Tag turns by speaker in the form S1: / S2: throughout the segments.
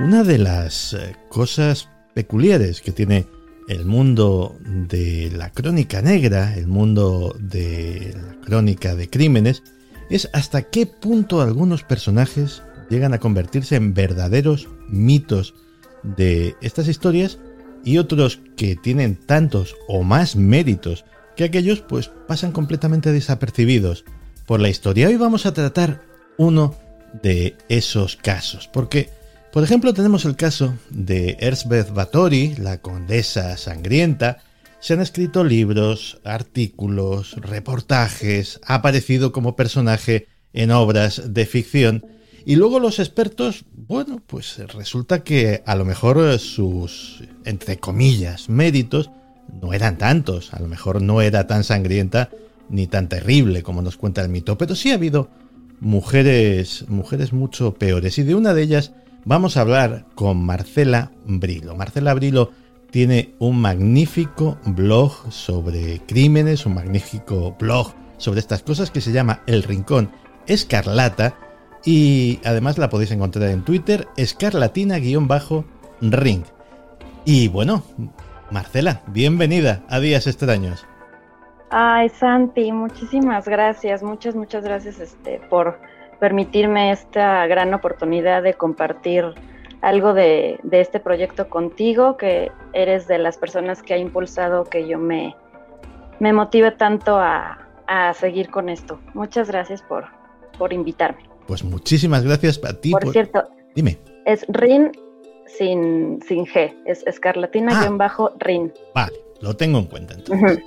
S1: Una de las eh, cosas peculiares que tiene el mundo de la crónica negra, el mundo de la crónica de crímenes, es hasta qué punto algunos personajes llegan a convertirse en verdaderos mitos de estas historias y otros que tienen tantos o más méritos que aquellos pues pasan completamente desapercibidos por la historia. Hoy vamos a tratar uno de esos casos, porque por ejemplo, tenemos el caso de Erzbeth Batory, la condesa sangrienta. Se han escrito libros, artículos, reportajes, ha aparecido como personaje en obras de ficción. Y luego los expertos, bueno, pues resulta que a lo mejor sus, entre comillas, méritos no eran tantos. A lo mejor no era tan sangrienta ni tan terrible como nos cuenta el mito. Pero sí ha habido mujeres, mujeres mucho peores. Y de una de ellas vamos a hablar con Marcela Brilo. Marcela Brilo tiene un magnífico blog sobre crímenes, un magnífico blog sobre estas cosas que se llama El Rincón Escarlata y además la podéis encontrar en Twitter escarlatina-ring. Y bueno, Marcela, bienvenida a Días Extraños.
S2: Ay, Santi, muchísimas gracias, muchas, muchas gracias este, por permitirme esta gran oportunidad de compartir algo de, este proyecto contigo, que eres de las personas que ha impulsado que yo me, me motive tanto a, seguir con esto. Muchas gracias por, por invitarme.
S1: Pues muchísimas gracias a ti.
S2: Por, cierto, dime. Es Rin sin, sin G, es escarlatina-rin.
S1: Ah. vale, lo tengo en cuenta entonces.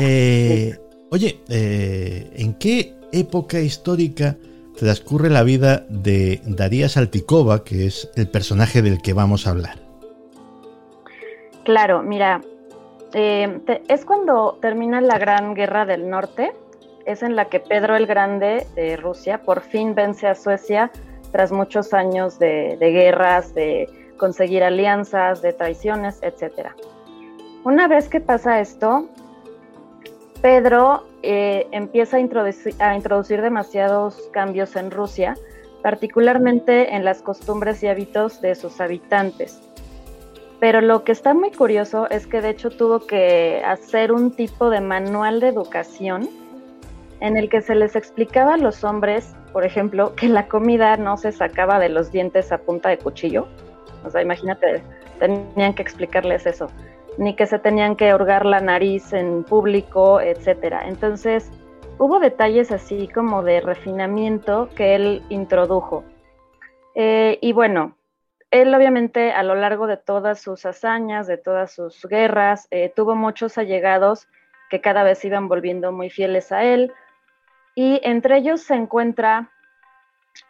S1: Eh, oye, eh, ¿en qué época histórica transcurre la vida de Daría Saltikova, que es el personaje del que vamos a hablar.
S2: Claro, mira, eh, es cuando termina la Gran Guerra del Norte, es en la que Pedro el Grande de Rusia por fin vence a Suecia tras muchos años de, de guerras, de conseguir alianzas, de traiciones, etc. Una vez que pasa esto, Pedro eh, empieza a introducir, demasiados cambios en Rusia, particularmente en las costumbres y hábitos de sus habitantes. Pero lo que está muy curioso es que de hecho tuvo que hacer un tipo de manual de educación en el que se les explicaba a los hombres, por ejemplo, que la comida no se sacaba de los dientes a punta de cuchillo. O sea, imagínate, tenían que explicarles eso ni que se tenían que hurgar la nariz en público, etcétera. Entonces, hubo detalles así como de refinamiento que él introdujo. Eh, y bueno, él obviamente a lo largo de todas sus hazañas, de todas sus guerras, eh, tuvo muchos allegados que cada vez iban volviendo muy fieles a él. Y entre ellos se encuentra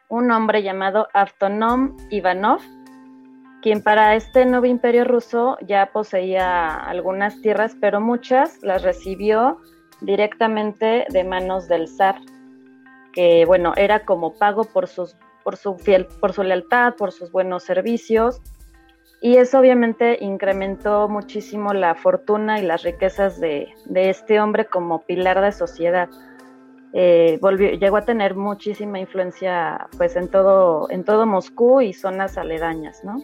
S2: un hombre llamado Avtonom Ivanov, quien para este nuevo imperio ruso ya poseía algunas tierras, pero muchas las recibió directamente de manos del zar, que bueno, era como pago por, sus, por, su, fiel, por su lealtad, por sus buenos servicios, y eso obviamente incrementó muchísimo la fortuna y las riquezas de, este hombre como pilar de sociedad. Eh, llegó a tener muchísima influencia pues en todo, en todo Moscú y zonas aledañas, ¿no?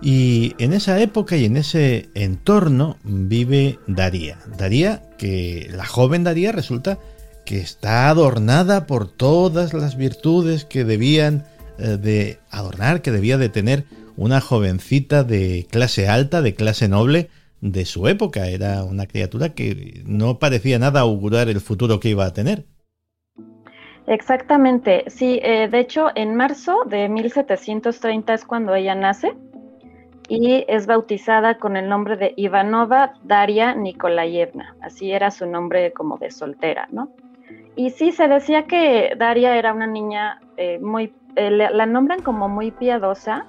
S1: Y en esa época y en ese entorno vive Daría. Daría, que la joven Daría resulta que está adornada por todas las virtudes que debían eh, de adornar, que debía de tener una jovencita de clase alta, de clase noble de su época. Era una criatura que no parecía nada augurar el futuro que iba a tener.
S2: Exactamente, sí, eh, de hecho en marzo de 1730 es cuando ella nace y es bautizada con el nombre de Ivanova Daria Nikolayevna, así era su nombre como de soltera, ¿no? Y sí, se decía que Daria era una niña eh, muy, eh, la nombran como muy piadosa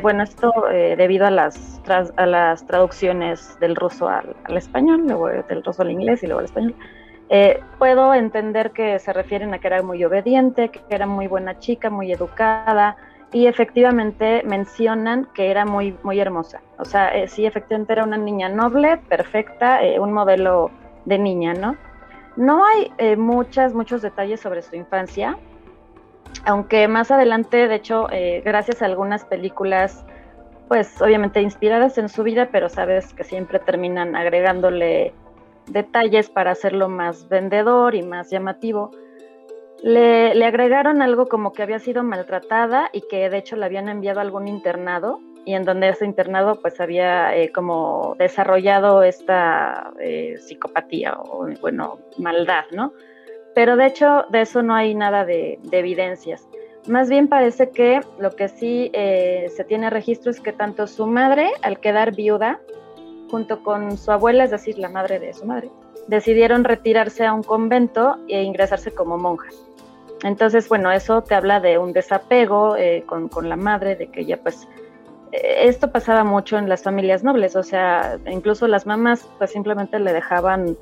S2: bueno, esto debido a las, a las traducciones del ruso al, español, luego del ruso al inglés y luego al español. Eh, puedo entender que se refieren a que era muy obediente, que era muy buena chica, muy educada, y efectivamente mencionan que era muy, muy hermosa. O sea, sí, efectivamente era una niña noble, perfecta, un modelo de niña, ¿no? No hay muchas, muchos detalles sobre su infancia, aunque más adelante, de hecho, eh, gracias a algunas películas, pues obviamente inspiradas en su vida, pero sabes que siempre terminan agregándole detalles para hacerlo más vendedor y más llamativo. Le, agregaron algo como que había sido maltratada y que de hecho le habían enviado a algún internado y en donde ese internado pues había eh, como desarrollado esta eh, psicopatía o bueno, maldad, ¿no? pero de hecho de eso no hay nada de, evidencias. Más bien parece que lo que sí eh, se tiene registro es que tanto su madre, al quedar viuda, junto con su abuela, es decir, la madre de su madre, decidieron retirarse a un convento e ingresarse como monjas. Entonces, bueno, eso te habla de un desapego eh, con, con, la madre, de que ella pues eh, esto pasaba mucho en las familias nobles, o sea, incluso las mamás pues simplemente le dejaban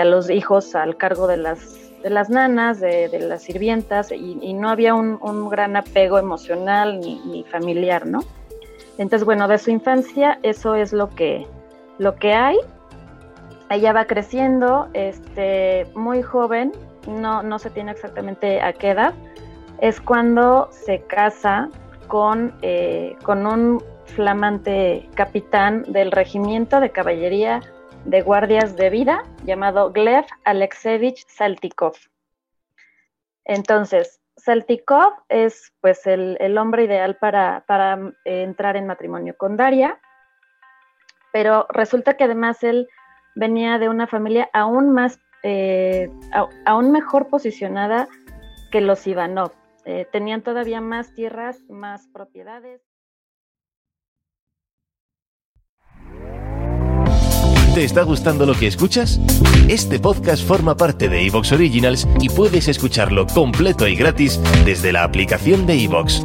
S2: a los hijos al cargo de las de las nanas, de, las sirvientas, y, no había un, gran apego emocional ni, familiar, ¿no? Entonces, bueno, de su infancia eso es lo que, lo que hay. Ella va creciendo, este, muy joven, no, no se tiene exactamente a qué edad, es cuando se casa con, eh, con un flamante capitán del regimiento de caballería de guardias de vida llamado Gleb Alexevich Saltikov. Entonces, Saltikov es pues el, hombre ideal para, eh, entrar en matrimonio con Daria, pero resulta que además él venía de una familia aún más, eh, aún mejor posicionada que los Ivanov. Eh, tenían todavía más tierras, más propiedades.
S3: ¿Te está gustando lo que escuchas? Este podcast forma parte de Evox Originals y puedes escucharlo completo y gratis desde la aplicación de Evox.